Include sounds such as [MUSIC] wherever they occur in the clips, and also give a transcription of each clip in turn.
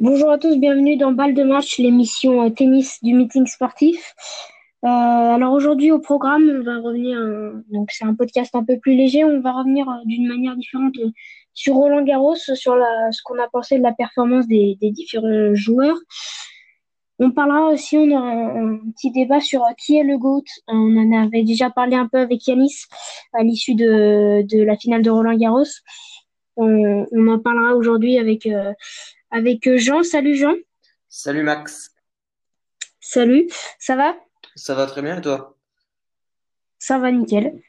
Bonjour à tous, bienvenue dans Balle de match, l'émission euh, tennis du meeting sportif. Euh, alors aujourd'hui au programme, on va revenir, euh, donc c'est un podcast un peu plus léger, on va revenir d'une manière différente sur Roland Garros, sur ce qu'on a pensé de la performance des, différents joueurs. On parlera aussi, on aura un, petit débat sur qui est le GOAT. On en avait déjà parlé un peu avec Yanis à l'issue de, la finale de Roland Garros. On, en parlera aujourd'hui avec, avec Jean. Salut Jean. Salut Max, Salut, ça va? ça va très bien et toi? Ça va nickel.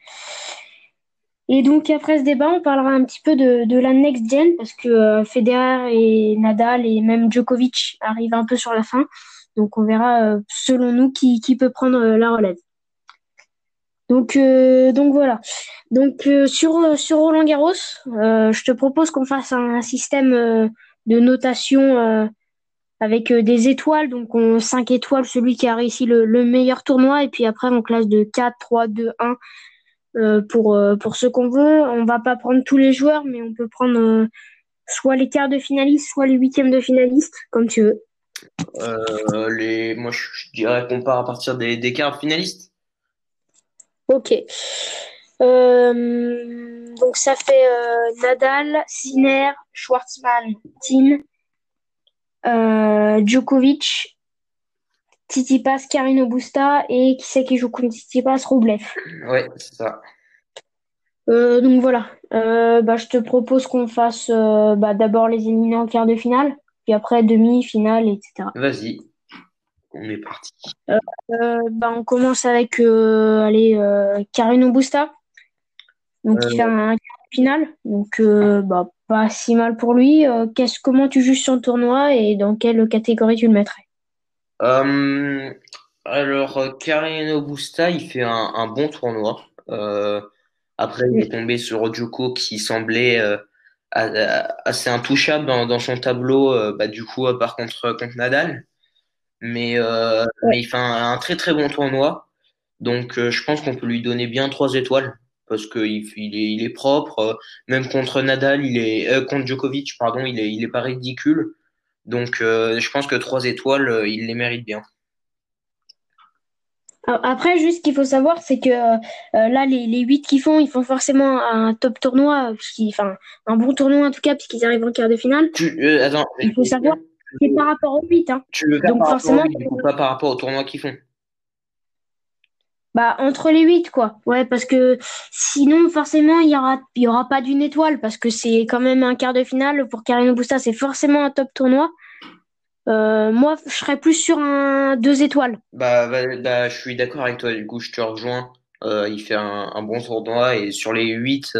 Et donc après ce débat, on parlera un petit peu de, de la next gen parce que euh, Federer et Nadal et même Djokovic arrivent un peu sur la fin. Donc on verra euh, selon nous qui, qui peut prendre euh, la relève. Donc, euh, donc voilà. Donc euh, sur, euh, sur Roland Garros, euh, je te propose qu'on fasse un, un système euh, de notation euh, avec euh, des étoiles. Donc on 5 étoiles, celui qui a réussi le, le meilleur tournoi. Et puis après, on classe de 4, 3, 2, 1 euh, pour, euh, pour ce qu'on veut. On va pas prendre tous les joueurs, mais on peut prendre euh, soit les quarts de finalistes, soit les huitièmes de finalistes, comme tu veux. Les... Moi je, je dirais qu'on part à partir des, des quarts finalistes. Ok. Euh, donc ça fait euh, Nadal, Sinner, Schwartzmann, Tin, euh, Djokovic, Tsitsipas, Carino Busta et qui c'est qui joue contre Tsitsipas, Rublev. Ouais, c'est ça. Euh, donc voilà. Euh, bah, je te propose qu'on fasse euh, bah, d'abord les éliminés en quart de finale, puis après demi, finale, etc. Vas-y, on est parti. Bah, on commence avec allez, Carino Busta, donc il Euh, fait un finale, donc euh, bah, pas si mal pour lui. Euh, qu'est-ce, comment tu juges son tournoi et dans quelle catégorie tu le mettrais? euh, alors, euh, Carreno Busta, il fait un, un bon tournoi. Euh, après, il est tombé sur Djoko qui semblait euh, assez intouchable dans, dans son tableau, euh, bah, du coup, à part contre, contre Nadal. Mais, euh, Ouais. mais il fait un, un très très bon tournoi. Donc, euh, je pense qu'on peut lui donner bien trois étoiles parce qu'il il est, il est propre. euh, même contre Nadal, il est, euh, contre Djokovic, pardon, il est, il est pas ridicule. Donc, euh, je pense que trois étoiles, il les mérite bien. Alors, Après, juste ce qu'il faut savoir, c'est que euh, là, les, les 8 qu'ils font, ils font forcément un top tournoi, enfin, un bon tournoi en tout cas, puisqu'ils arrivent en quart de finale. Tu, euh, attends, Il faut savoir que c'est par rapport aux 8, hein. tu le fais Donc par forcément, pas par rapport au tournoi qu'ils font? Bah, entre les 8, quoi. Ouais, parce que sinon, forcément, il y aura, il y aura pas d'une étoile, parce que c'est quand même un quart de finale. Pour Carino Busta, c'est forcément un top tournoi. Euh, moi, je serais plus sur un 2 étoiles. Bah, bah, bah, je suis d'accord avec toi, du coup, je te rejoins. Euh, il fait un, un bon tournoi et sur les 8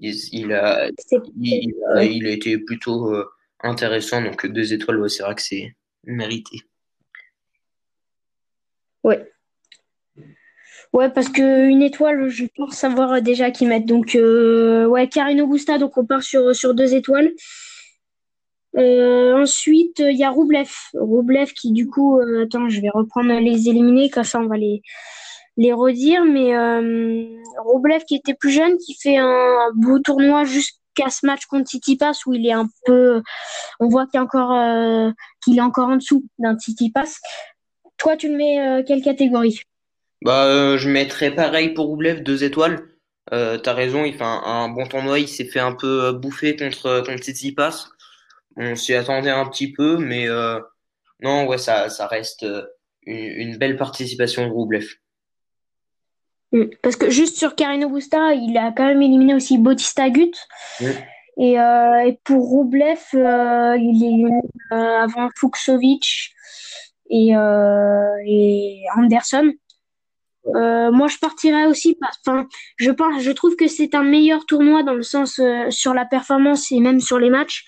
il, il a, il, il a, ouais. il a été plutôt euh, intéressant. Donc, deux étoiles, ouais, c'est vrai que c'est mérité. Ouais. Ouais, parce que une étoile, je pense savoir déjà qui mettre. Donc, euh, ouais, Carino Busta, donc on part sur, sur deux étoiles. Euh, ensuite, il y a Roublev. Roublev qui, du coup, euh, attends, je vais reprendre les éliminés, comme ça on va les, les redire. Mais euh, Roublev qui était plus jeune, qui fait un, beau tournoi jusqu'à ce match contre Tsitsipas où il est un peu. On voit qu'il est encore, euh, qu'il est encore en dessous d'un Tsitsipas. Toi, tu le mets euh, quelle catégorie? Bah, euh, je mettrais pareil pour Roublev, deux étoiles. Euh, t'as raison, il fait un, un bon tournoi. Il s'est fait un peu euh, bouffer contre, contre Tsitsipas. On s'y attendait un petit peu, mais euh, non, ouais, ça, ça reste euh, une, une belle participation de Roublev. Mm. Parce que juste sur Carino Busta, il a quand même éliminé aussi Bautista Agut. Mm. Et, euh, et pour Roublev, euh, il est éliminé euh, avant Fucsovic et, euh, et Anderson. Euh, moi, je partirais aussi. Enfin, je pense, je trouve que c'est un meilleur tournoi dans le sens euh, sur la performance et même sur les matchs.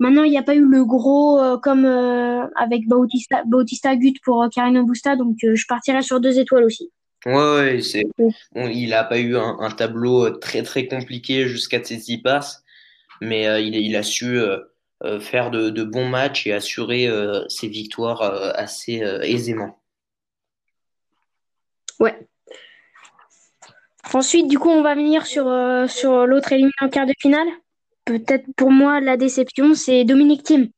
Maintenant, il n'y a pas eu le gros euh, comme avec Bautista, Bautista Agut pour Carino Busta, donc je partirais sur deux étoiles aussi. Ouais, ouais, c'est, Mm. bon, il a pas eu un, un tableau très très compliqué jusqu'à Tsitsipas, mais euh, il, il a su faire de, de bons matchs et assurer ses victoires assez aisément. Ouais. Ensuite, du coup, on va venir sur, euh, sur l'autre éliminé en quart de finale. Peut-être pour moi, la déception, c'est Dominique Thiem.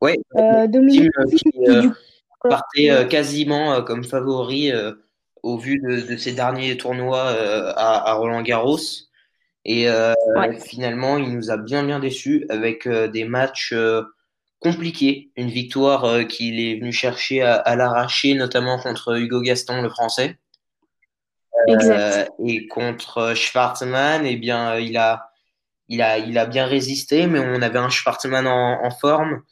Ouais, Euh, Dominique Thiem, qui, euh, partait quasiment comme favori au vu de, de ses derniers tournois à, à Roland-Garros. Et ouais, finalement, il nous a bien bien déçus avec des matchs euh, compliqués. Une victoire euh, qu'il est venu chercher à, à l'arracher, notamment contre Hugo Gaston, le Français. Euh, exact. et contre Schwartzmann, eh bien, il a, il a, il a bien résisté, mais on avait un Schwartzmann en, en forme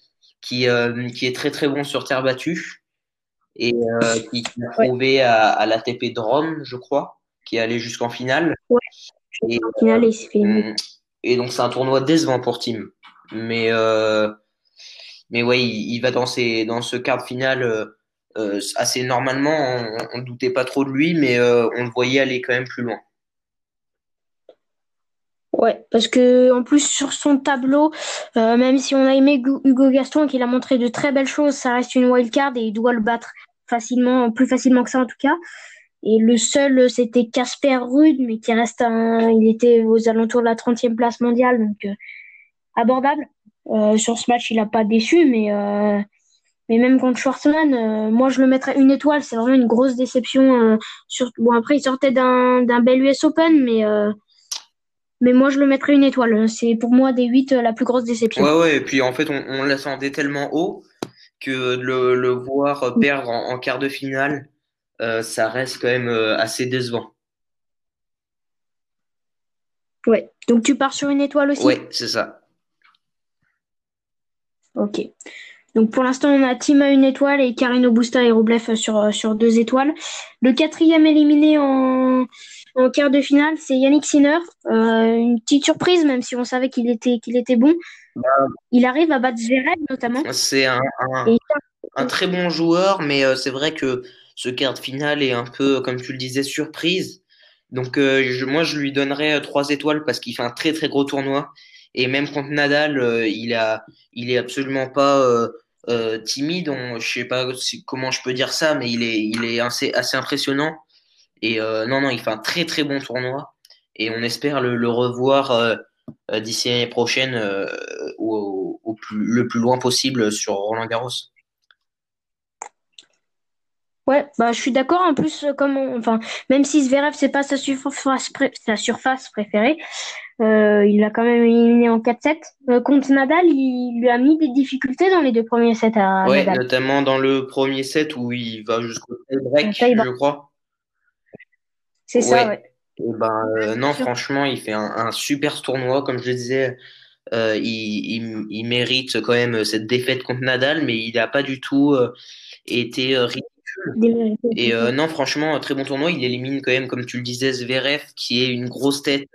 qui, euh, qui est très très bon sur terre battue et euh, qui, qui a Ouais, prouvé à, à l'ATP de Rome, je crois, qui est allé jusqu'en finale. ouais. Et, finale, il s'est fait et donc c'est un tournoi décevant pour Team. Mais, euh, mais ouais, il, va dans, dans ce quart de euh, euh, assez normalement. On ne doutait pas trop de lui, mais euh, on le voyait aller quand même plus loin. Ouais, parce que en plus sur son tableau, même si on a aimé Hugo Gaston et qu'il a montré de très belles choses, ça reste une wildcard et il doit le battre facilement, plus facilement que ça en tout cas. Et le seul, c'était Casper Ruud, mais qui reste un, il était aux alentours de la trentième place mondiale, donc abordable. Euh, sur ce match, il a pas déçu, mais euh, mais même contre Schwartzmann, euh, moi je le mettrais une étoile. C'est vraiment une grosse déception. sur... Bon après, il sortait d'un d'un bel US Open, mais mais moi, je le mettrais une étoile. C'est pour moi des 8 euh, la plus grosse déception. Ouais, ouais, et puis en fait, on, on l'attendait tellement haut que de le, le voir perdre en, en quart de finale, ça reste quand même assez décevant. Ouais. Donc tu pars sur une étoile aussi? Ouais, c'est ça. Ok. Donc pour l'instant, on a Tim à une étoile et Carino Busta et Rublev sur, euh, sur deux étoiles. Le quatrième éliminé en, en quart de finale, c'est Yannick Sinner. Euh, une petite surprise, même si on savait qu'il était, qu'il était bon. Il arrive à battre Zverev notamment. C'est un, un, Et un très bon joueur, mais euh, c'est vrai que ce quart de finale est un peu, comme tu le disais, surprise. Donc euh, je- moi, je lui donnerais trois étoiles parce qu'il fait un très très gros tournoi. Et même contre Nadal, euh, il a, il est absolument pas euh, euh, timide. On, je sais pas comment je peux dire ça, mais il est, il est assez, assez impressionnant. Et non, non, il fait un très très bon tournoi. Et on espère le, revoir d'ici l'année prochaine au, au plus, le plus loin possible sur Roland-Garros. Ouais, bah, je suis d'accord. En plus, comme enfin, même si Zverev, c'est pas sa surface, sa surface préférée, euh, il l'a quand même éliminé en 4-7. Euh, contre Nadal, il lui a mis des difficultés dans les deux premiers sets à Ouais, Nadal. notamment dans le premier set où il va jusqu'au tie-break, je crois. C'est ça, Ouais. Et ben euh, non, franchement, il fait un, un super tournoi, comme je le disais. Il, il, il mérite quand même cette défaite contre Nadal, mais il n'a pas du tout été ridicule. Et non, franchement, très bon tournoi. Il élimine quand même, comme tu le disais, Zverev, qui est une grosse tête.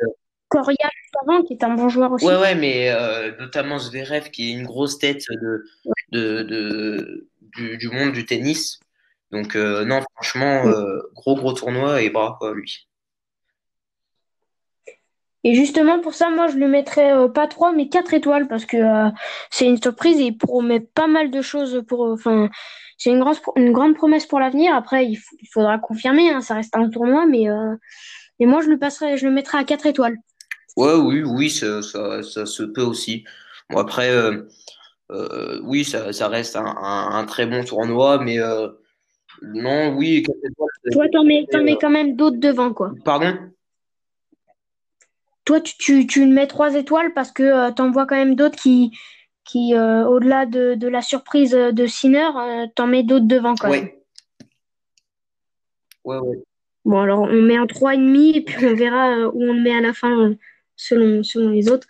Coria avant, qui est un bon joueur aussi. Ouais, ouais, mais euh, notamment Zverev, qui est une grosse tête de, de, de, du, du monde du tennis. Donc, euh, non, franchement, euh, gros, gros tournoi et bravo à lui. Et justement, pour ça, moi, je lui mettrais pas 3, mais 4 étoiles, parce que c'est une surprise et il promet pas mal de choses pour. Enfin, c'est une grande, une grande promesse pour l'avenir. Après, il, faudra confirmer, hein, ça reste un tournoi, mais, mais moi, je le passerai, je le mettrais à 4 étoiles. Ouais, oui, oui, ça, ça, ça se peut aussi. Bon, après, euh, euh, oui, ça, ça reste un, un, un très bon tournoi, mais euh, non, oui, Toi, t'en mets, t'en mets quand même d'autres devant, quoi. Pardon? Toi, tu, tu, tu mets 3 étoiles parce que t'en vois quand même d'autres qui, qui au-delà de, de la surprise de Sinner, t'en mets d'autres devant, quand même. Ouais. Ouais. Bon, alors on met un 3,5 et puis on verra où on le met à la fin selon, selon les autres.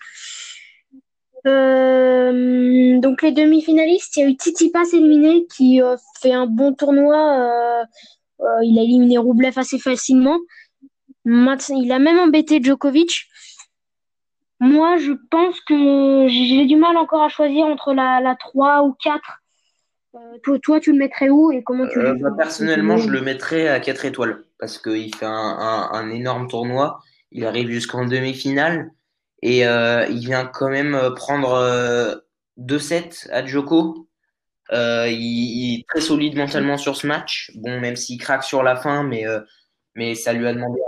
Euh, donc les demi-finalistes, il y a eu Tsitsipas éliminé qui euh, fait un bon tournoi. euh, euh, il a éliminé Rublev assez facilement. Il a même embêté Djokovic. Moi, je pense que j'ai du mal encore à choisir entre la, la 3 ou 4. Euh, toi, toi, tu le mettrais où et comment tu le bah, personnellement, je le mettrais à 4 étoiles parce qu'il fait un, un, un énorme tournoi. Il arrive jusqu'en demi-finale et euh, il vient quand même euh, prendre euh, 2-7 à Djoko. Euh, il, il est très solide mentalement sur ce match. Bon, même s'il craque sur la fin, mais, euh, mais ça lui a demandé,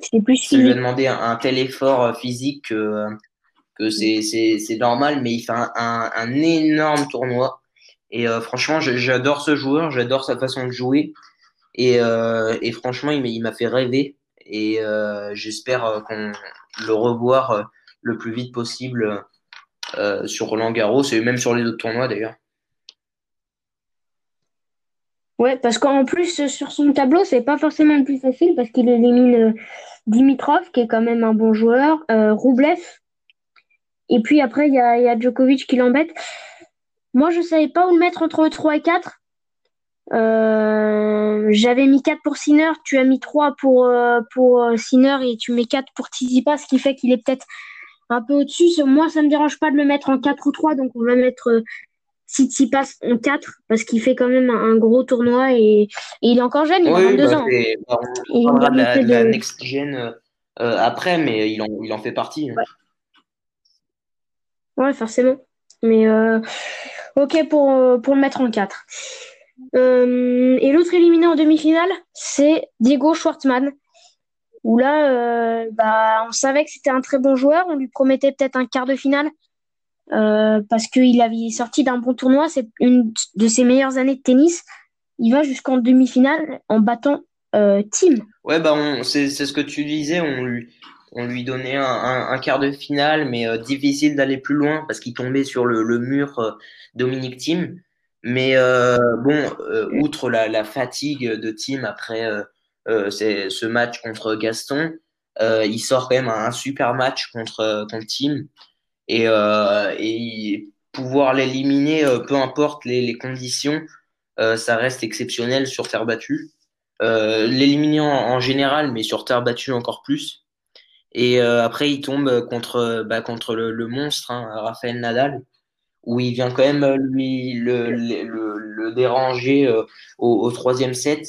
C'est plus ça lui a physique. demandé un, un tel effort euh, physique que, que c'est, normal, mais il fait un, un, un énorme tournoi. Et franchement, j'adore ce joueur, j'adore sa façon de jouer. Et, et franchement, il m'a fait rêver. Et j'espère qu'on le revoir le plus vite possible sur Roland Garros et même sur les autres tournois d'ailleurs. Ouais, parce qu'en plus, sur son tableau, c'est pas forcément le plus facile parce qu'il élimine euh, Dimitrov, qui est quand même un bon joueur, euh, Roublev, et puis après, il y a, Djokovic qui l'embête. Moi, je savais pas où le mettre entre 3 et 4. Euh, j'avais mis 4 pour Sinner, tu as mis 3 pour, pour Sinner et tu mets 4 pour Tsitsipas, ce qui fait qu'il est peut-être un peu au-dessus. Moi, ça me dérange pas de le mettre en 4 ou 3, donc on va mettre passe en 4 parce qu'il fait quand même un, gros tournoi et, il est encore jeune, il a 22 bah, ans. Bah, on parlera de la, next gen euh, après, mais il en, il en fait partie. Hein. Ouais, forcément. Mais euh, ok pour, euh, pour le mettre en 4. Et l'autre éliminé en demi-finale, c'est Diego Schwartzmann. Où là, bah, on savait que c'était un très bon joueur. On lui promettait peut-être un quart de finale. Euh, parce qu'il avait sorti d'un bon tournoi, c'est une de ses meilleures années de tennis. Il va jusqu'en demi-finale en battant euh, Tim. Ouais, bah c'est ce que tu disais, on lui, on lui donnait un, quart de finale, mais euh, difficile d'aller plus loin parce qu'il tombait sur le, mur Dominique Tim. Mais bon, outre la, fatigue de Tim après ce match contre Gaston, il sort quand même un, super match contre, contre Tim et, euh, pouvoir l'éliminer, euh, peu importe les, conditions, euh, ça reste exceptionnel sur terre battue. l'éliminer en, général, mais sur terre battue encore plus. Et après, il tombe contre, bah, contre le, monstre, hein, Raphaël Nadal, où il vient quand même lui le, le, le déranger au, troisième set.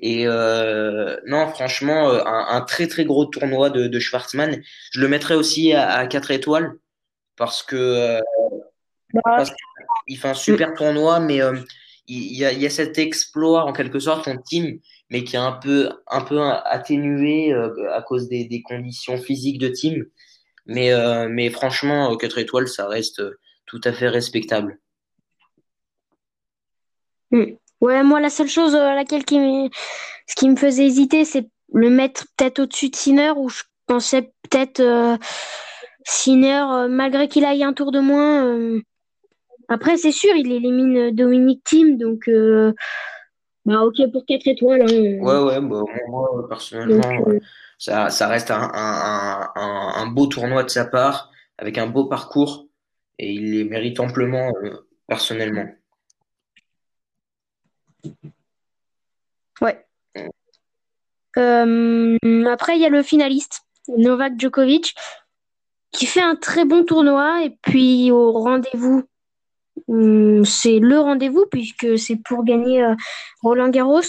Et non, franchement, un, un, très très gros tournoi de, de Schwartzmann. Je le mettrais aussi à, à 4 étoiles parce que euh, bah, il fait un super tournoi, mais euh, il, y a, il, y a, cet exploit en quelque sorte en team, mais qui est un peu, un peu atténué euh, à cause des, des, conditions physiques de team. Mais, mais franchement, 4 étoiles, ça reste tout à fait respectable. Hmm. Ouais, moi, la seule chose à laquelle qui ce qui me faisait hésiter, c'est le mettre peut-être au-dessus de Sinner, où je pensais peut-être Sinner, euh, malgré qu'il aille un tour de moins, euh, après, c'est sûr, il élimine Dominique Thiem, donc euh, bah, ok pour 4 étoiles. Hein. Ouais, ouais, bah, moi, personnellement, ça, ça, reste un, un, un, beau tournoi de sa part, avec un beau parcours, et il les mérite amplement, personnellement. Ouais. après, il y a le finaliste, Novak Djokovic qui fait un très bon tournoi. Et puis au rendez-vous, hum, c'est le rendez-vous puisque c'est pour gagner euh, Roland Garros.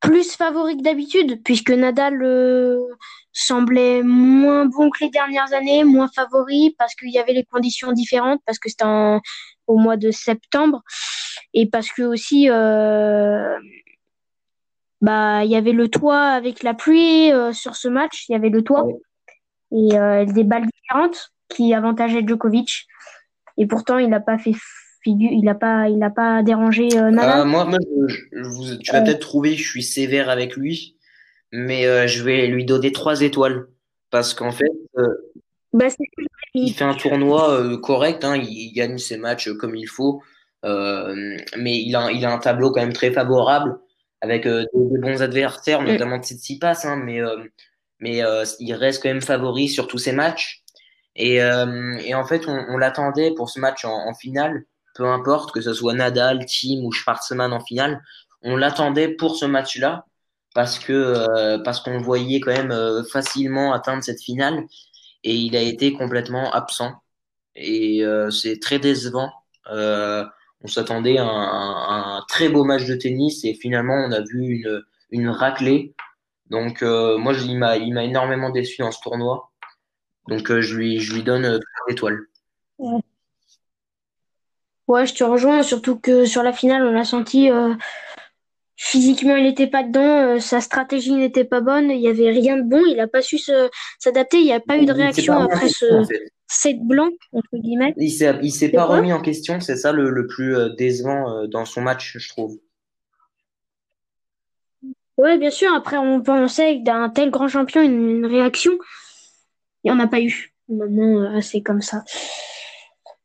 Plus favori que d'habitude, puisque Nadal euh, semblait moins bon que les dernières années, moins favori parce qu'il y avait les conditions différentes, parce que c'était au mois de septembre, et parce que aussi euh, bah il y avait le toit avec la pluie sur ce match, il y avait le toit et euh, des balles différentes qui avantageaient Djokovic. Et pourtant, il n'a pas fait figure, il n'a pas, il a pas dérangé euh, Nadal. Euh, moi, je, tu vas peut-être trouver, je suis sévère avec lui, mais je vais lui donner trois étoiles. Parce qu'en fait, bah, il fait un tournoi correct, hein, il, gagne ses matchs comme il faut, mais il a, il a un tableau quand même très favorable avec de, bons adversaires, mm. notamment Tsitsipas, hein, mais mais euh, il reste quand même favori sur tous ces matchs. Et, euh, et en fait, on, l'attendait pour ce match en, finale, peu importe que ce soit Nadal, Team ou Schwarzman en finale, on l'attendait pour ce match-là parce que euh, parce qu'on voyait quand même facilement atteindre cette finale et il a été complètement absent et c'est très décevant. on s'attendait à un, un, très beau match de tennis et finalement on a vu une, une raclée donc, euh, moi, il m'a énormément déçu dans ce tournoi. Donc, euh, je, lui, je lui donne euh, étoiles. Ouais. je te rejoins, surtout que sur la finale, on a senti physiquement, il n'était pas dedans, sa stratégie n'était pas bonne, il n'y avait rien de bon, il n'a pas su s'adapter, il n'y a pas eu de réaction après ce set blanc, entre guillemets. Il ne s'est pas remis en question, c'est ça le, le plus décevant dans son match, je trouve. Oui, bien sûr. Après, on pensait d'un tel grand champion une, réaction. Il n'y en a pas eu. Maintenant, euh, c'est comme ça.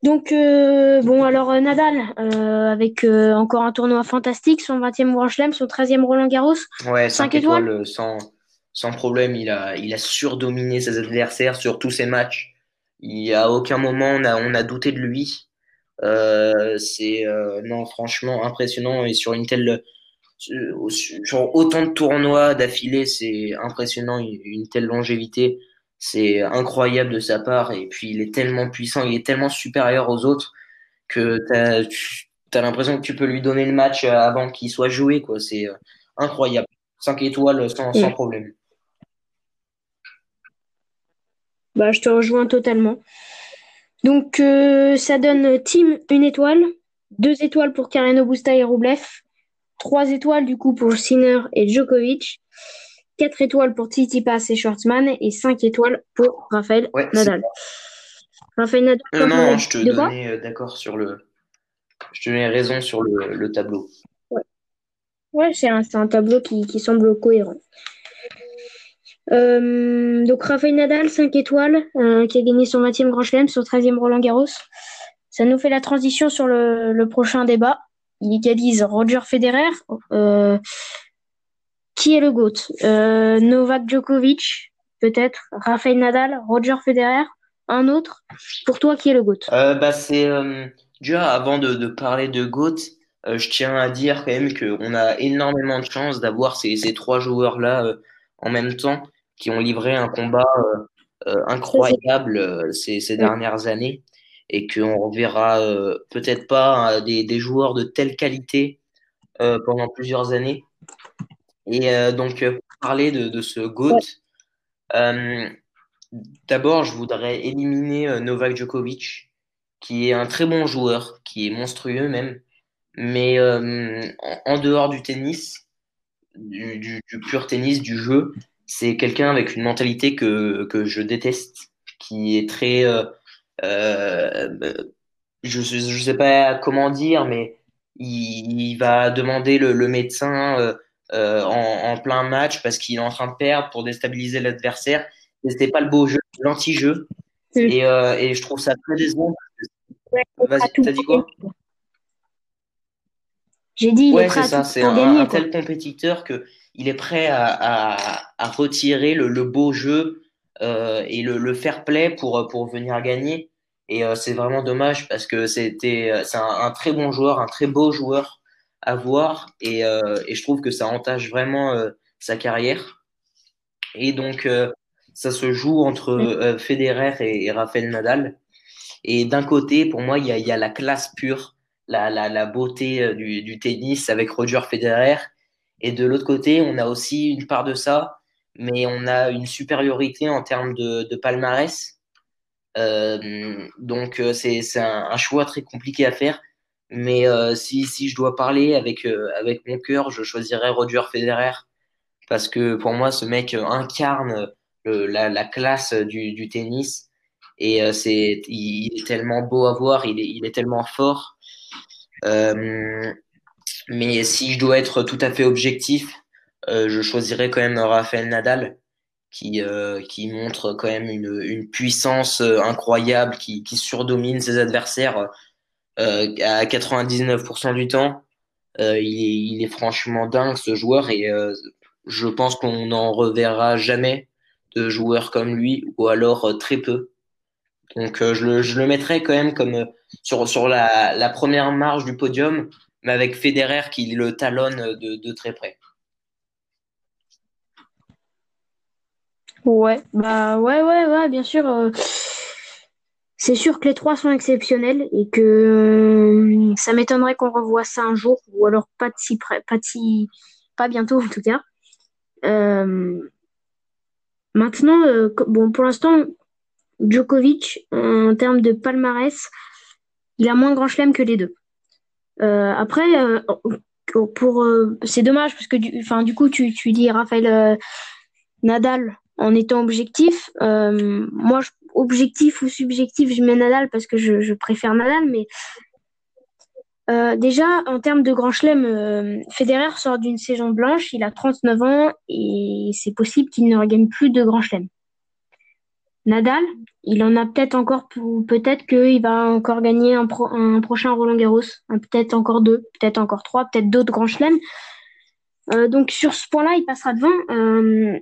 Donc, euh, bon, alors euh, Nadal, avec encore un tournoi fantastique, son 20e Grand Chelem, son 13e Roland Garros. Ouais, 5, étoiles, sans, sans problème. Il a, il a surdominé ses adversaires sur tous ses matchs. Il n'y a aucun moment on a, on a douté de lui. c'est non, franchement impressionnant. Et sur une telle sur autant de tournois d'affilée, c'est impressionnant, une telle longévité, c'est incroyable de sa part. Et puis il est tellement puissant, il est tellement supérieur aux autres que tu as, l'impression que tu peux lui donner le match avant qu'il soit joué. quoi. C'est euh, incroyable. 5 étoiles sans, sans problème. Bah, je te rejoins totalement. Donc, euh, ça donne Team une étoile, deux étoiles pour Karen Busta et Roublev, 3 étoiles du coup pour Sinner et Djokovic, 4 étoiles pour Tsitsipas et Schwartzmann et 5 étoiles pour Raphaël Nadal. Raphaël Nadal. Euh, non, je te donnais euh, d'accord sur le. Je te donnais raison sur le, tableau. Ouais, ouais c'est un, un, tableau qui, qui semble cohérent. Euh, donc Raphaël Nadal, 5 étoiles, qui a gagné son 20e Grand Chelem, son 13e Roland Garros. Ça nous fait la transition sur le, le prochain débat il égalise Roger Federer. Euh, qui est le GOAT? Euh, Novak Djokovic, peut-être? Rafael Nadal, Roger Federer, un autre? Pour toi, qui est le GOAT? Euh, bah, C'est déjà avant de, parler de GOAT, je tiens à dire quand même qu'on a énormément de chance d'avoir ces, trois joueurs-là en même temps qui ont livré un combat incroyable ces, dernières années et qu'on reverra euh, peut-être pas euh, des, des, joueurs de telle qualité euh, pendant plusieurs années. Et donc, pour parler de, de ce GOAT, d'abord, je voudrais éliminer Novak Djokovic, qui est un très bon joueur, qui est monstrueux même, mais en, dehors du tennis, du, du, du, pur tennis, du jeu, c'est quelqu'un avec une mentalité que, que je déteste, qui est très euh, je ne sais pas comment dire, mais il, va demander le, médecin euh, euh, en, plein match parce qu'il est en train de perdre pour déstabiliser l'adversaire. C'était pas le beau jeu, l'anti-jeu. Et, et, je trouve ça très décevant. Vas-y, t'as dit quoi J'ai dit, il ouais, c'est ça, c'est un, tel compétiteur que il est prêt à, à, retirer le, le, beau jeu euh, et le, le, fair play pour, pour venir gagner. Et euh, c'est vraiment dommage parce que c'était euh, c'est un, un, très bon joueur, un très beau joueur à voir. Et, euh, et je trouve que ça entache vraiment sa carrière. Et donc, ça se joue entre Federer et, et Rafael Nadal. Et d'un côté, pour moi, il y a, y a, la classe pure, la, la, la beauté du, du, tennis avec Roger Federer. Et de l'autre côté, on a aussi une part de ça, mais on a une supériorité en termes de, de palmarès. Euh, donc euh, c'est un, un, choix très compliqué à faire. Mais euh, si, si je dois parler avec, avec mon cœur, je choisirais Roger Federer. Parce que pour moi, ce mec incarne la, la, classe du, du tennis. Et c'est, il, est tellement beau à voir, il est, il est tellement fort. Euh, mais si je dois être tout à fait objectif, euh, je choisirais quand même Rafael Nadal, qui, euh, qui montre quand même une, une puissance euh, incroyable, qui, qui surdomine ses adversaires euh, à 99% du temps. il, est, il est franchement dingue ce joueur et je pense qu'on n'en reverra jamais de joueurs comme lui ou alors très peu. Donc je, le, je le mettrais quand même comme sur, sur la, la première marge du podium, mais avec Federer qui le talonne de, de très près. Ouais, bah ouais, ouais, ouais, bien sûr. Euh, c'est sûr que les trois sont exceptionnels et que euh, ça m'étonnerait qu'on revoie ça un jour, ou alors pas de si près, pas si, pas bientôt en tout cas. Euh, maintenant, bon, pour l'instant, Djokovic, en termes de palmarès, il a moins grand chelem que les deux. après, pour c'est dommage parce que du, du coup tu, tu dis Raphaël Nadal en étant objectif. moi, objectif ou subjectif, je mets Nadal parce que je, préfère Nadal, mais euh, déjà, en termes de grand chelem, euh, Federer sort d'une saison blanche, il a 39 ans et c'est possible qu'il ne regagne plus de grand chelem. Nadal, il en a peut-être encore, peut-être qu'il va encore gagner un, prochain Roland Garros, peut-être encore deux, peut-être encore trois, peut-être d'autres grands chelems. Euh, donc sur ce point-là, il passera devant.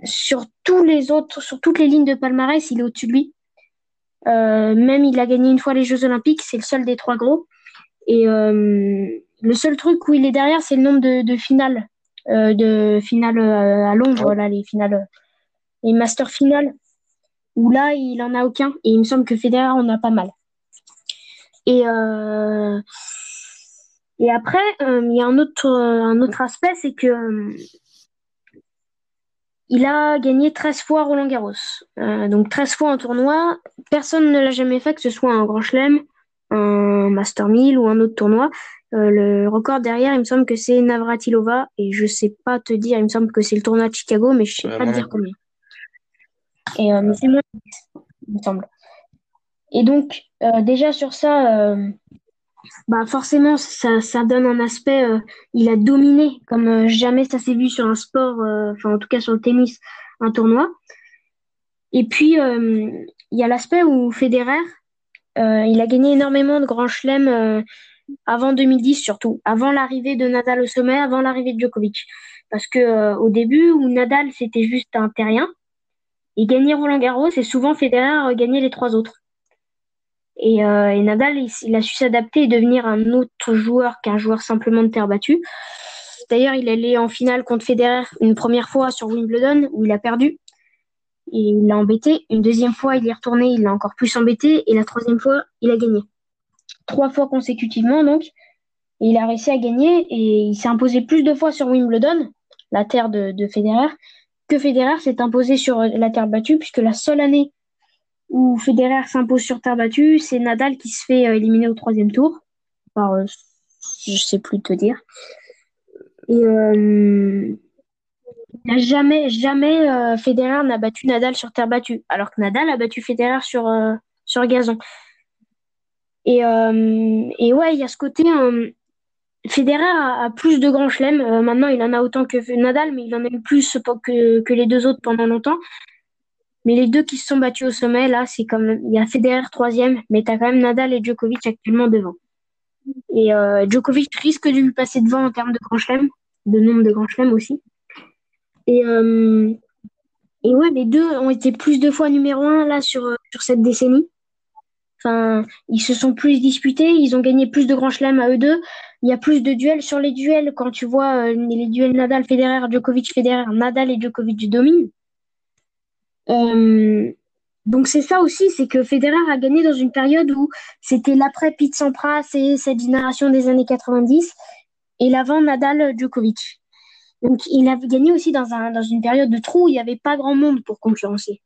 sur tous les autres, sur toutes les lignes de palmarès, il est au-dessus de lui. Même il a gagné une fois les Jeux Olympiques, c'est le seul des trois gros. Et euh, le seul truc où il est derrière, c'est le nombre de, de finales, euh, de finales euh, à Londres, là, les finales, les Masters finales, où là, il en a aucun. Et il me semble que Federer en a pas mal. Et, et après, il y a un autre, un autre aspect, c'est que il a gagné 13 fois Roland Garros. donc 13 fois en tournoi. Personne ne l'a jamais fait, que ce soit un Grand Chelem, un Master 1000 ou un autre tournoi. Euh, le record derrière, il me semble que c'est Navratilova et je sais pas te dire, il me semble que c'est le tournoi de Chicago, mais je sais pas te dire combien. Et euh, mais c'est moins, il me semble. Et donc euh, déjà sur ça, bah forcément ça, donne un aspect, il a dominé comme jamais ça s'est vu sur un sport, enfin en tout cas sur le tennis, un tournoi. Et puis il y a l'aspect où Federer, euh, il a gagné énormément de grands chelems euh, avant 2010 surtout, avant l'arrivée de Nadal au sommet, avant l'arrivée de Djokovic. Parce que euh, au début où Nadal c'était juste un terrien, il gagnait Roland Garros et souvent Federer gagnait les trois autres. Et, Nadal, il, a su s'adapter et devenir un autre joueur qu'un joueur simplement de terre battue. D'ailleurs, il allait en finale contre Federer une première fois sur Wimbledon où il a perdu et il l'a embêté. Une deuxième fois, il est retourné, il l'a encore plus embêté. Et la troisième fois, il a gagné. Trois fois consécutivement, donc. Il a réussi à gagner et il s'est imposé plus de fois sur Wimbledon, la terre de Federer, que Federer s'est imposé sur la terre battue, puisque la seule année où Federer s'impose sur terre battue, c'est Nadal qui se fait euh, éliminer au troisième tour. Alors, euh, je sais plus te dire. Et, euh, jamais, jamais euh, Federer n'a battu Nadal sur terre battue, alors que Nadal a battu Federer sur, euh, gazon. Et, ouais, il y a ce côté. Federer a, plus de grands chelems. maintenant, il en a autant que Nadal, mais il en a eu plus que les deux autres pendant longtemps. Mais les deux qui se sont battus au sommet, là, c'est comme. Il y a Federer troisième, mais tu as quand même Nadal et Djokovic actuellement devant. Et Djokovic risque de lui passer devant en termes de grands chelems, de nombre de grands chelems aussi. Et, euh, et ouais, les deux ont été plus de fois numéro un là sur, euh, sur cette décennie. Enfin, ils se sont plus disputés, ils ont gagné plus de grands chelems à eux deux. Il y a plus de duels sur les duels quand tu vois euh, les duels Nadal, Federer, Djokovic, Federer, Nadal et Djokovic dominent. Donc c'est ça aussi, c'est que Federer a gagné dans une période où c'était l'après Pete Sampras et cette génération des années 90 et l'avant Nadal Djokovic. Donc, il a gagné aussi dans, un, dans une période de trou où il n'y avait pas grand monde pour concurrencer.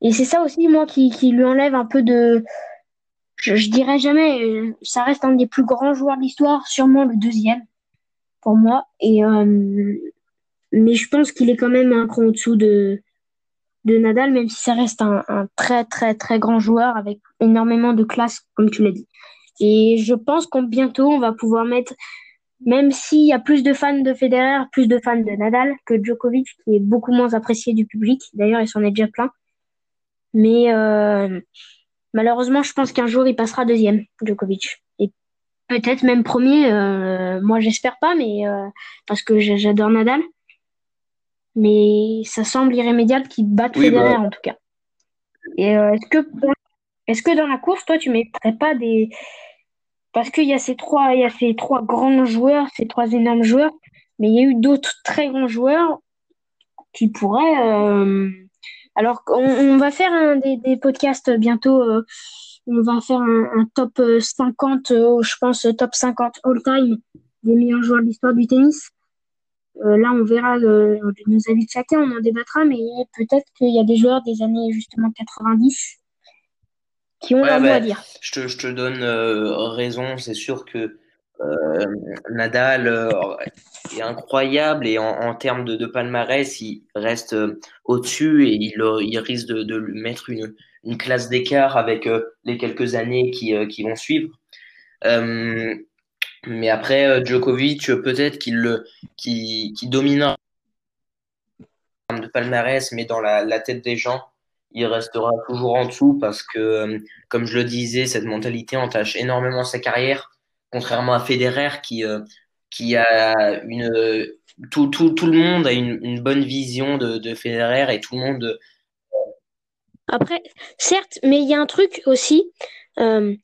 Et c'est ça aussi, moi, qui, qui, lui enlève un peu de. Je, je dirais jamais, euh, ça reste un des plus grands joueurs de l'histoire, sûrement le deuxième, pour moi. Et, euh, mais je pense qu'il est quand même un cran au-dessous de, de Nadal, même si ça reste un, très, très, très grand joueur avec énormément de classe, comme tu l'as dit. Et je pense qu'on bientôt, on va pouvoir mettre même s'il y a plus de fans de Federer, plus de fans de Nadal que Djokovic, qui est beaucoup moins apprécié du public. D'ailleurs, il s'en est déjà plein. Mais euh, malheureusement, je pense qu'un jour, il passera deuxième, Djokovic. Et peut-être même premier. Euh, moi, j'espère pas, mais euh, parce que j'adore Nadal. Mais ça semble irrémédiable qu'il batte Federer, bah. en tout cas. Et est-ce que, est-ce que dans la course, toi, tu mettrais pas des parce qu'il y a ces trois, il y a ces trois grands joueurs, ces trois énormes joueurs, mais il y a eu d'autres très grands joueurs qui pourraient. Euh, alors, on, va faire un, des, podcasts bientôt. Euh, on va faire un, top 50, euh, je pense, top 50 all-time des meilleurs joueurs de l'histoire du tennis. Là, on verra nos avis de chacun, on en débattra, mais peut-être qu'il y a des joueurs des années justement 90 qui ont un mot à dire. Je te, je te donne euh, raison, c'est sûr que Euh, Nadal euh, est incroyable et en, termes de, palmarès, il reste au-dessus et il, il risque de, de, lui mettre une, une classe d'écart avec les quelques années qui, qui vont suivre. Mais après, Djokovic, peut-être qu'il qui, qui dominera de palmarès, mais dans la, la, tête des gens, il restera toujours en dessous parce que, comme je le disais, cette mentalité entache énormément sa carrière contrairement à Federer qui, euh, qui a une. Tout, tout, tout, le monde a une, bonne vision de, de, Federer et tout le monde. Après, certes, mais il y a un truc aussi. Euh,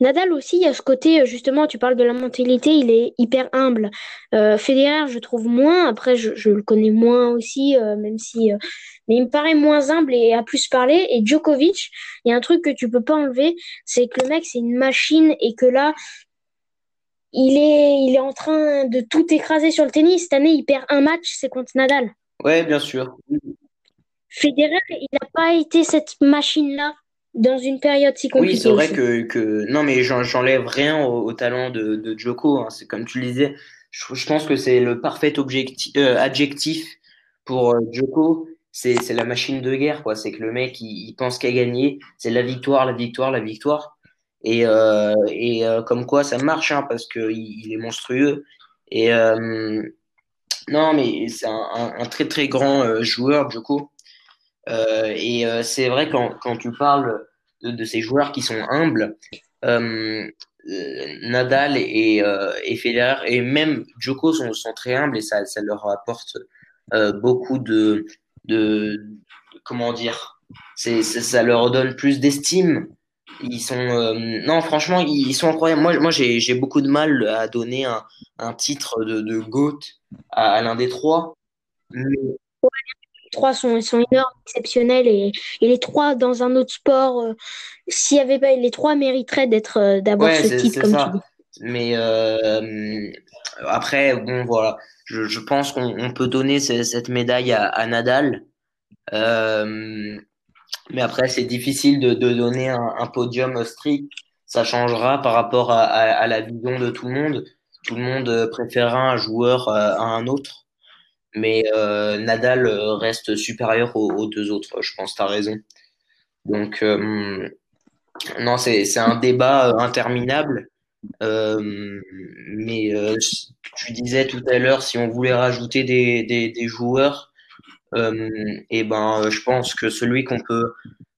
Nadal aussi, il y a ce côté, justement, tu parles de la mentalité, il est hyper humble. Euh, Federer, je trouve moins, après, je, je le connais moins aussi, euh, même si. Euh, mais il me paraît moins humble et a plus parlé. Et Djokovic, il y a un truc que tu peux pas enlever, c'est que le mec, c'est une machine et que là, il est, il est en train de tout écraser sur le tennis. Cette année, il perd un match, c'est contre Nadal. Ouais, bien sûr. Fédéral, il n'a pas été cette machine-là dans une période si compliquée. Oui, c'est vrai que, que, Non, mais j'enlève rien au, talent de, de Joko. Hein. C'est comme tu le disais. Je, pense que c'est le parfait objectif, euh, adjectif pour euh, Joko. C'est la machine de guerre, quoi. C'est que le mec, il, il pense qu'à gagner. C'est la victoire, la victoire, la victoire. Et, euh, et euh, comme quoi ça marche, hein, parce qu'il il est monstrueux. Et non, mais c'est un, un, très très grand joueur, Joko. Et c'est vrai quand, quand tu parles de, ces joueurs qui sont humbles, Nadal et, Federer et même Joko sont, sont, très humbles et ça, ça leur apporte beaucoup de, de, comment dire, ça leur donne plus d'estime ils sont euh, non franchement ils sont incroyables. Moi moi j'ai beaucoup de mal à donner un, un titre de, GOAT à, l'un des trois. Mais... trois sont, sont énormes, exceptionnels et, et, les trois dans un autre sport, euh, s'il y avait pas les trois mériteraient d'être euh, d'avoir ce titre comme ça. tu dis. Mais après bon voilà, je, je pense qu'on peut donner cette médaille à, à Nadal. Euh, mais après, c'est difficile de, de donner un, un, podium strict. Ça changera par rapport à, à, à, la vision de tout le monde. Tout le monde préférera un joueur à un autre. Mais euh, Nadal reste supérieur aux, aux, deux autres, je pense, tu as raison. Donc, euh, non, c'est un débat interminable. Euh, mais euh, tu disais tout à l'heure, si on voulait rajouter des, des, des joueurs, euh, et ben, euh, je pense que celui qu'on peut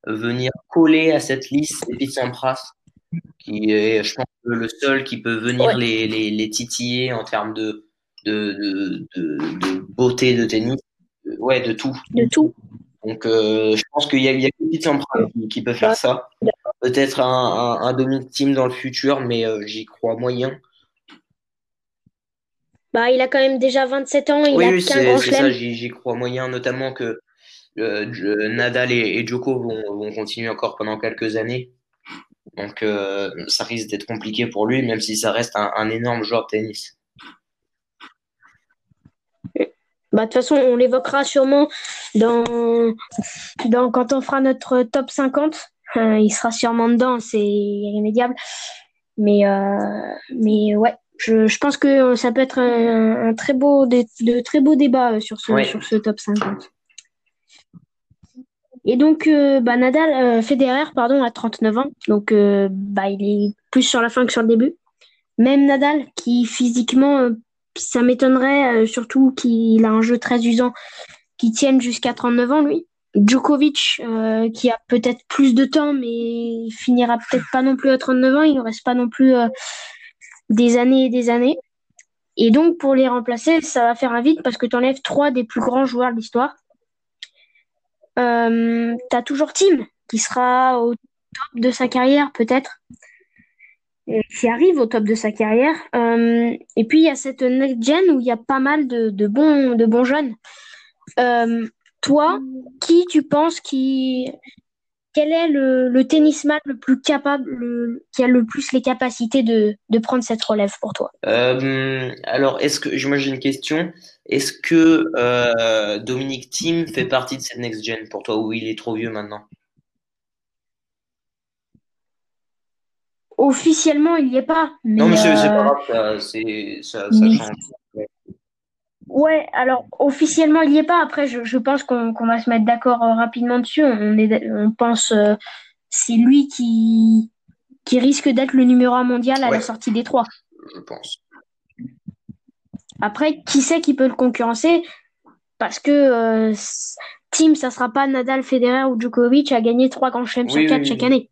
venir coller à cette liste, c'est Pete Sampras, qui est, je pense, le seul qui peut venir les, les, les, titiller en termes de, de, de, de, beauté de tennis. Ouais, de tout. De tout. Donc, euh, je pense qu'il y a, il y a que Pete Sampras qui, peut faire ça. Peut-être un, un, un Dominic Team dans le futur, mais euh, j'y crois moyen. Bah, il a quand même déjà 27 ans, il oui, a oui, c'est ça, j'y crois moyen, notamment que euh, Nadal et, et Djoko vont, vont, continuer encore pendant quelques années. Donc ça risque d'être compliqué pour lui, même si ça reste un, un énorme joueur de tennis. Bah, de toute façon, on l'évoquera sûrement dans, dans, quand on fera notre top 50. Euh, il sera sûrement dedans, c'est irrémédiable. Mais, euh, mais ouais, je, je, pense que ça peut être un, un très beau, de, de, très beaux débats euh, sur ce, ouais. sur ce top 50. Et donc, euh, bah, Nadal, euh, Federer, pardon, a 39 ans. Donc, euh, bah, il est plus sur la fin que sur le début. Même Nadal, qui physiquement, euh, ça m'étonnerait, surtout qu'il a un jeu très usant, qui tienne jusqu'à 39 ans, lui. Djokovic, qui a peut-être plus de temps, mais finira peut-être pas non plus à 39 ans. Il ne reste pas non plus des années et des années. Et donc, pour les remplacer, ça va faire un vide parce que tu enlèves trois des plus grands joueurs de l'histoire. Euh, tu as toujours Tim, qui sera au top de sa carrière, peut-être. Qui arrive au top de sa carrière. Euh, et puis, il y a cette next gen où il y a pas mal de, de, bons, de bons jeunes. Euh, toi, qui tu penses qui, quel est le, le tennisman le plus capable, le, qui a le plus les capacités de, de prendre cette relève pour toi? Euh, Alors, est-ce que, moi j'ai une question, est-ce que euh, Dominique Thiem fait partie de cette next gen pour toi ou il est trop vieux maintenant? Officiellement, il n'y est pas. Mais, non, mais c'est euh, pas grave, ça, ça, ça change. Ouais, alors officiellement il n'y est pas. Après, je, je pense qu'on va se mettre d'accord euh, rapidement dessus. On, est, on pense euh, c'est lui qui, qui risque d'être le numéro un mondial à la sortie des trois. Je pense. Après, qui sait qui peut le concurrencer? Parce que euh, Team, ça sera pas Nadal, Federer ou Djokovic à gagner trois grands chelems sur quatre chaque année.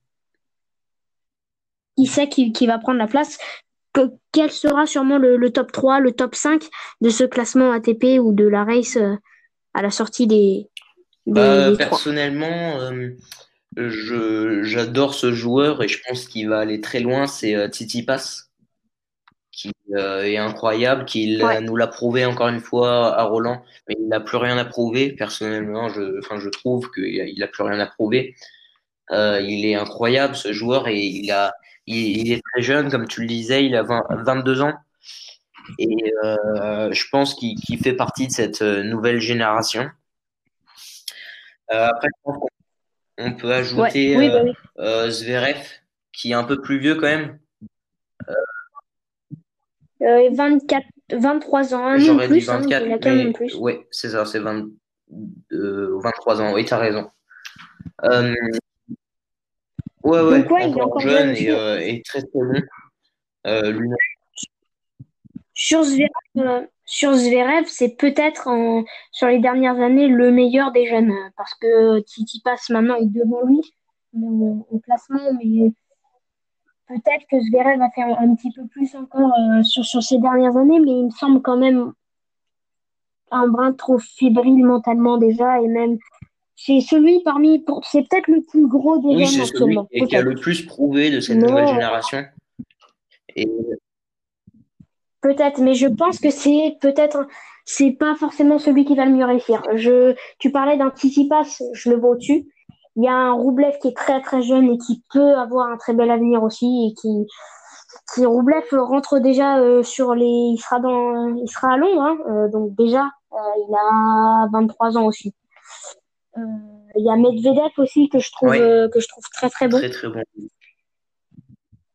Qui sait qui, qui va prendre la place quel sera sûrement le, top 3, le top 5 de ce classement ATP ou de la race euh, à la sortie des, bah, Personnellement, euh, j'adore ce joueur et je pense qu'il va aller très loin. C'est euh, Titi Pass, qui est incroyable, qui nous l'a prouvé encore une fois à Roland, mais il n'a plus rien à prouver. Personnellement, je, enfin, je trouve qu'il n'a plus rien à prouver. il est incroyable ce joueur et il a, il, est très jeune, comme tu le disais, il a 22 ans. Et euh, je pense qu'il fait partie de cette euh, nouvelle génération. Euh, après, on peut ajouter bah Zverev, qui est un peu plus vieux quand même. 24, 23 ans, J'aurais dit 24, hein, mais, plus. Oui, c'est ça, c'est 23 ans, oui, tu as raison. Ouais, ouais, Donc, ouais, il est encore jeune et, euh, et, très très bon. Euh, lui sur Zverev, euh, sur Zverev c'est peut-être sur les dernières années le meilleur des jeunes parce que Titi passe maintenant est devant lui au, classement, mais peut-être que Zverev va faire un petit peu plus encore sur, sur ces dernières années, mais il me semble quand même un brin trop fébrile mentalement déjà et même c'est celui parmi. C'est peut-être le plus gros des oui, c'est celui qui a le plus prouvé de cette nouvelle génération. Peut-être, mais je pense que c'est peut-être. C'est pas forcément celui qui va le mieux réussir. Je, tu parlais d'un Tsitsipas, je le vois au-dessus. Il y a un Roublev qui est très très jeune et qui peut avoir un très bel avenir aussi et qui, qui Roublev rentre déjà euh, sur les, il sera dans, il sera à Londres, hein, euh, donc déjà euh, il a 23 ans aussi. Euh, il y a Medvedev aussi que je trouve euh, que je trouve très très bon. Très très bon.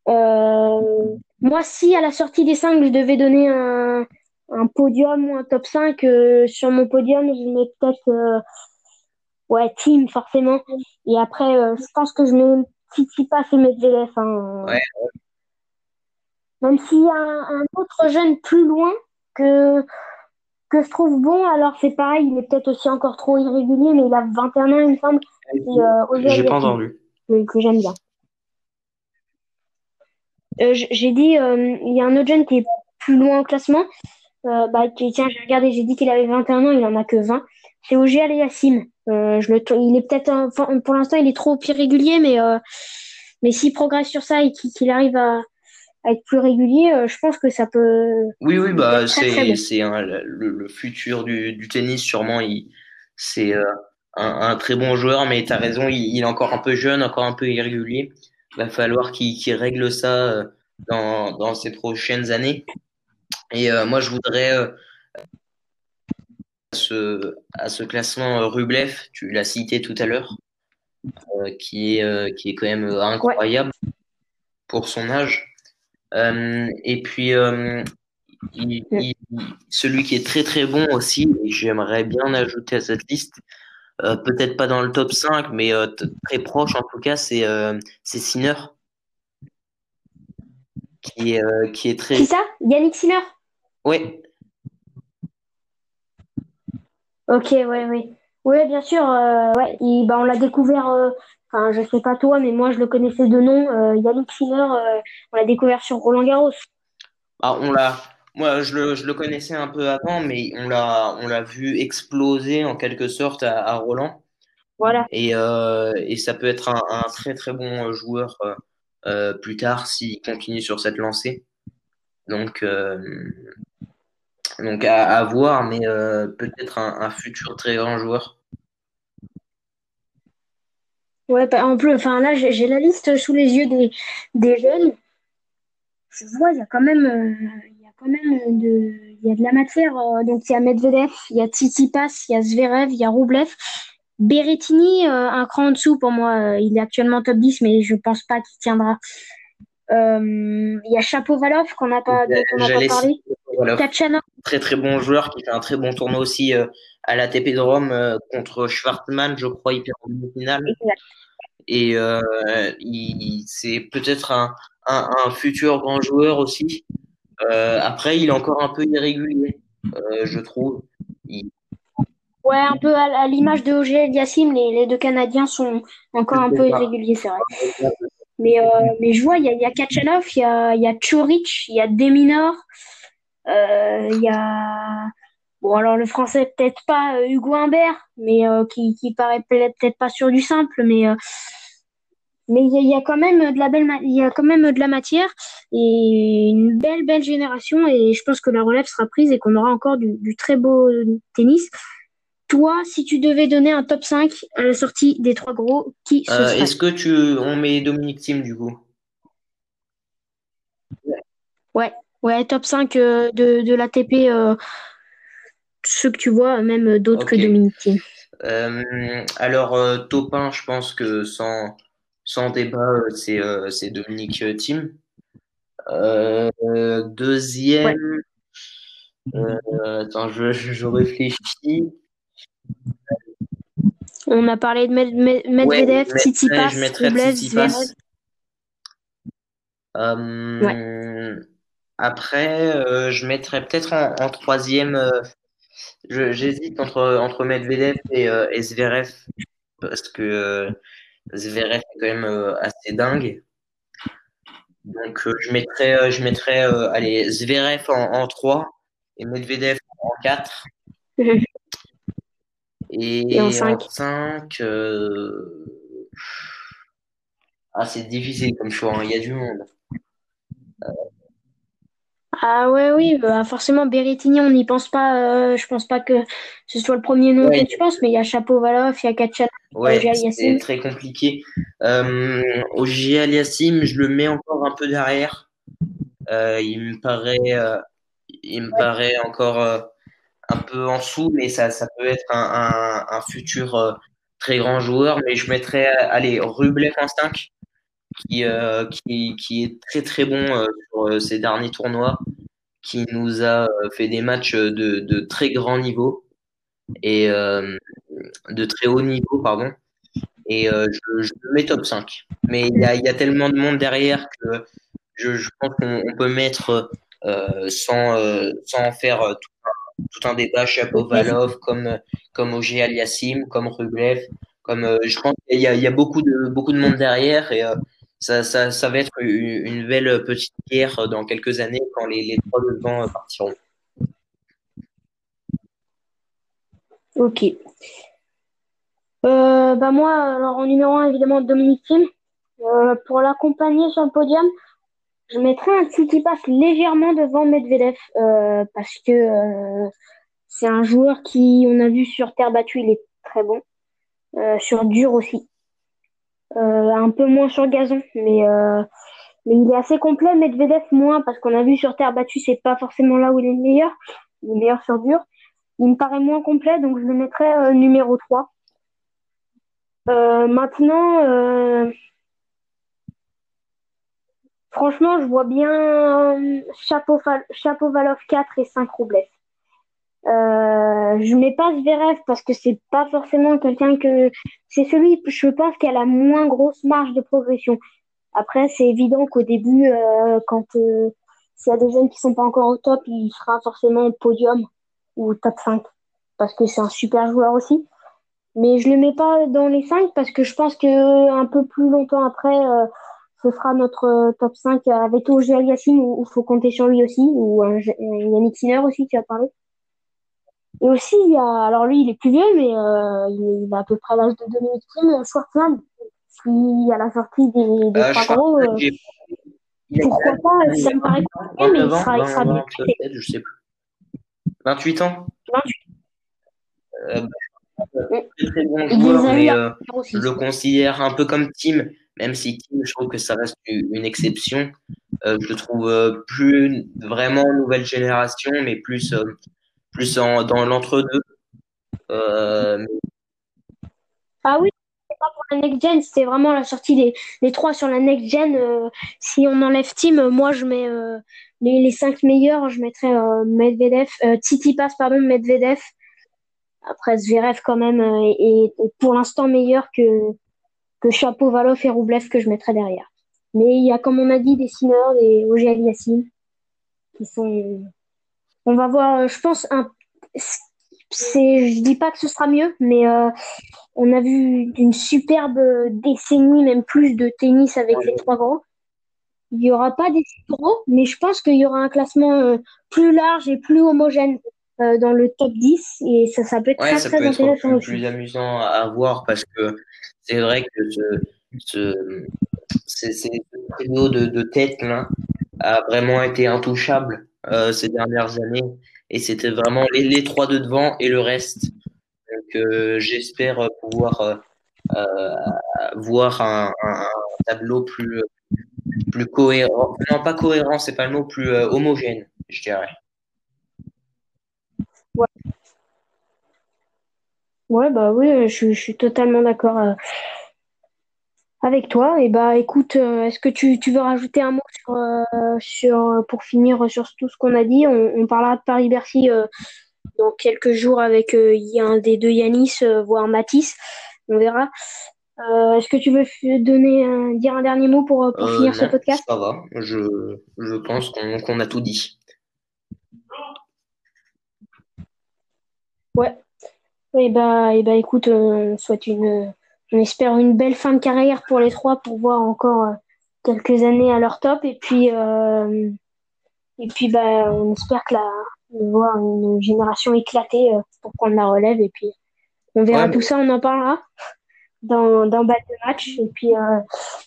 Euh, moi, si à la sortie des 5, je devais donner un, un podium ou un top 5, sur mon podium, je mets peut-être ouais, Team, forcément. Et après, je pense que je mets pas et Medvedev. Hein. Ouais. Même s'il y a un, autre jeune plus loin que que je trouve bon, alors c'est pareil, il est peut-être aussi encore trop irrégulier, mais il a 21 ans, il me semble. Euh, J'ai pas entendu. Que, j'aime bien. Euh, j'ai dit, euh, il y a un autre jeune qui est plus loin au classement. bah, tiens, j'ai regardé, j'ai dit qu'il avait 21 ans, il en a que 20. C'est Ogé Aliassim. je le, il est peut-être, pour l'instant, il est trop irrégulier, mais, mais s'il progresse sur ça et qu'il arrive à, être plus régulier, euh, je pense que ça peut. Oui, oui, bah c'est le, le, futur du, du tennis sûrement. C'est euh, un, un, très bon joueur, mais tu as raison, il, est encore un peu jeune, encore un peu irrégulier. Il va falloir qu'il règle ça euh, dans, dans ces prochaines années. Et moi, je voudrais à ce, à ce classement Rublev, tu l'as cité tout à l'heure, qui est qui est quand même incroyable pour son âge. Euh, et puis, euh, celui qui est très très bon aussi, et j'aimerais bien ajouter à cette liste, euh, peut-être pas dans le top 5, mais très proche en tout cas, c'est Sinner. Qui qui est très. C'est ça? Yannick Sinner? Oui. Ok, oui, oui. Oui, bien sûr. ouais, bah, on l'a découvert Enfin, je sais pas toi, mais moi je le connaissais de nom. Euh, Yannick Sinner, euh, on l'a découvert sur Roland Garros. Ah, on l'a. Moi, je le, je le, connaissais un peu avant, mais on l'a, on l'a vu exploser en quelque sorte à, Roland. Voilà. Et, euh, et, ça peut être un, un, très très bon joueur euh, plus tard s'il continue sur cette lancée. Donc, donc à, à, voir, mais peut-être un, un, futur très grand joueur. Ouais, bah, en plus, enfin là, j'ai la liste sous les yeux des, des jeunes. Je vois, il y a quand même, euh, il y a quand même de, il y a de la matière. Euh, donc il y a Medvedev, il y a Tsitsipas, il y a Zverev, il y a Roublev. Berrettini, euh, un cran en dessous pour moi. il est actuellement top 10, mais je pense pas qu'il tiendra. Il y a Chapovalov qu'on n'a pas, dont on n'a pas parlé. citer voilà, très très bon joueur qui fait un très bon tournoi aussi euh, à la TP de Rome euh, contre Schwartzmann, je crois, il perd en demi-finale. Et euh, il, c'est peut-être un, un, un futur grand joueur aussi. Euh, après, il est encore un peu irrégulier, je trouve. Il- Ouais, un peu à, à l'image de OGL Yassim, les, les deux Canadiens sont encore un peu irréguliers, c'est vrai. Mais, euh, mais je vois, il y a, il y a Kachanov, il y a, y a Choric, il y a Deminor, il y a... Bon, alors le français, peut-être pas euh, Hugo Humbert, mais euh, qui, qui paraît peut- peut-être pas sûr du simple, mais, euh, mais il y, a, il y a quand même de la belle, il y a quand même de la matière et une belle, belle génération et je pense que la relève sera prise et qu'on aura encore du, du très beau tennis. Toi, si tu devais donner un top 5 à la sortie des trois gros, qui Euh, serait? est-ce que tu, on met Dominique Thiem du coup? Ouais, ouais, top 5 euh, de, de l'ATP, euh, ceux que tu vois, même euh, d'autres que. Dominique Thiem. Euh, alors, top 1, je pense que sans, sans débat, c'est Dominique Thiem. Deuxième, attends, je, je, réfléchis. On a parlé de Med- Med- Ouais, Medvedev, mettrais, Tsitsipas, Rublev. Zverev. Euh, Après, euh, je mettrais peut-être en, en troisième. euh, j'hésite entre, entre Medvedev et, euh, et Zverev parce que euh, Zverev est quand même assez dingue. Donc, je mettrais, je mettrais allez, Zverev en, en 3 et Medvedev en 4. [LAUGHS] Et, Et en en cinq. 5, euh, ah, c'est difficile comme choix, hein, il y a du monde. Ah ouais, oui, bah forcément, Berrettini, on n'y pense pas. euh, je pense pas que ce soit le premier nom Ouais, que tu penses, mais il y a Chapovalov, il y a Kachanov, il y a Ouais, c'est très compliqué. Euh, Aliassim, je le mets encore un peu derrière. Euh, il me paraît, euh, il me paraît encore un peu en dessous, mais ça, ça peut être un, un, un futur très grand joueur. Mais je mettrais, allez, Rublev en 5, qui, euh, qui, qui est très très bon euh, sur euh, ces derniers tournois, qui nous a fait des matchs de, de très grand niveau et de très haut niveau, pardon. Et je, je mets top 5. Mais il y a, y a tellement de monde derrière que je, je pense qu'on on peut mettre euh, sans, euh, faire tout un, tout un débat Chapovalov, comme, comme Ogier Aliassim, comme Rublev. Comme, je pense qu'il y y a beaucoup, de, beaucoup de monde derrière ça, va être une, belle petite guerre dans quelques années quand les, trois devants partiront. Ok. Euh, bah moi, alors en numéro 1, évidemment, Dominique Thiem. Euh, pour l'accompagner sur le podium, je mettrais un Tsitsipas légèrement devant Medvedev euh, parce que c'est un joueur qui, on a vu sur terre battue, il est très bon. Sur dur aussi. Euh, un peu moins sur gazon, mais, euh, mais il est assez complet. Medvedev moins parce qu'on a vu sur terre battue, c'est pas forcément là où il est le meilleur. Il est meilleur sur dur. Il me paraît moins complet, donc je le mettrais euh, numéro 3. Euh, maintenant, franchement, je vois bien euh, Chapeau- Chapovalov 4 et 5 Roublev. Euh, je mets pas Zverev parce que c'est pas forcément quelqu'un que c'est celui je pense qui a la moins grosse marge de progression. Après c'est évident qu'au début euh, quand euh, s'il y a des jeunes qui sont pas encore au top, il sera forcément podium ou top 5 parce que c'est un super joueur aussi. Mais je le mets pas dans les 5 parce que je pense que un peu plus longtemps après euh, ce sera notre euh, top 5 avec Ogier Aliassime où il faut compter sur lui aussi ou Yannick Sinner aussi tu as parlé. Et aussi, il y a, alors lui, il est plus vieux, mais euh, il, a à peu près l'âge de Dominique Thiem, Schwartzmann, qui à la sortie des, des Euh, trois gros, euh, pourquoi pas, ça me paraît compliqué, mais il 29 ans, sera, il sera 20, bien. 27, je sais plus. 28 ans? 28. Euh, Ouais. très bon joueur, mais euh, je le considère un peu comme Tim, même si Tim, je trouve que ça reste une exception. Euh, je le trouve plus vraiment nouvelle génération, mais plus, plus en, dans l'entre-deux. Euh, Ah oui, c'est pas pour la next gen, c'était vraiment la sortie des, trois sur la next gen. Euh, si on enlève Team, moi je mets euh, les, cinq meilleurs, je mettrais euh, Medvedev, Titi passe pardon, Medvedev. Après Zverev quand même est, pour l'instant meilleur que Chapeau, et Roublev que je mettrais derrière. Mais il y a comme on a dit des Sinner, des Ogier Aliassime qui sont. On va voir, je pense un c'est, je dis pas que ce sera mieux, mais euh, on a vu une superbe décennie, même plus de tennis avec les trois grands. Il n'y aura pas des gros, mais je pense qu'il y aura un classement euh, plus large et plus homogène euh, dans le top 10 et ça, ça peut être très, très intéressant. plus, amusant à voir parce que c'est vrai que ce, ce, ce, de, de tête là a vraiment été intouchable ces dernières années et c'était vraiment les, les, trois de devant et le reste. Donc euh, j'espère pouvoir euh, euh, voir un, un, tableau plus plus cohérent, non pas cohérent, c'est pas le mot, plus homogène, je dirais. Ouais. Ouais, bah oui, je, je suis totalement d'accord avec toi. Et bah écoute, euh, est-ce que tu, tu, veux rajouter un mot sur, euh, sur pour finir sur tout ce qu'on a dit? On, on, parlera de Paris-Bercy euh, dans quelques jours avec y a un des deux Yanis, voire Matisse. On verra. est-ce que tu veux donner dire un dernier mot pour, pour finir ce podcast? Ça va, je, je pense qu'on a tout dit. Ouais. Et bah, et bah écoute, on souhaite une on espère une belle fin de carrière pour les trois pour voir encore euh, quelques années à leur top. Et puis, euh, et puis bah, on espère que la, voir une génération éclatée euh, pour prendre la relève. Et puis, on verra tout ça, on en parlera dans, dans Balle de Match. Et puis,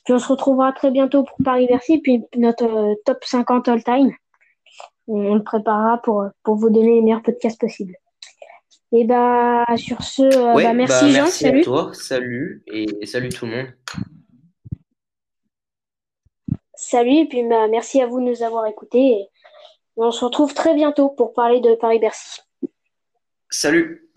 puis, on se retrouvera très bientôt pour Paris-Bercy. Puis notre top 50 all-time. On, le préparera pour, pour vous donner les meilleurs podcasts possibles. Et bah, sur ce, euh, bah, merci, bah, Jean. Merci salut. à toi. Salut et salut tout le monde. Salut, et puis bah, merci à vous de nous avoir écoutés. on se retrouve très bientôt pour parler de Paris-Bercy. Salut.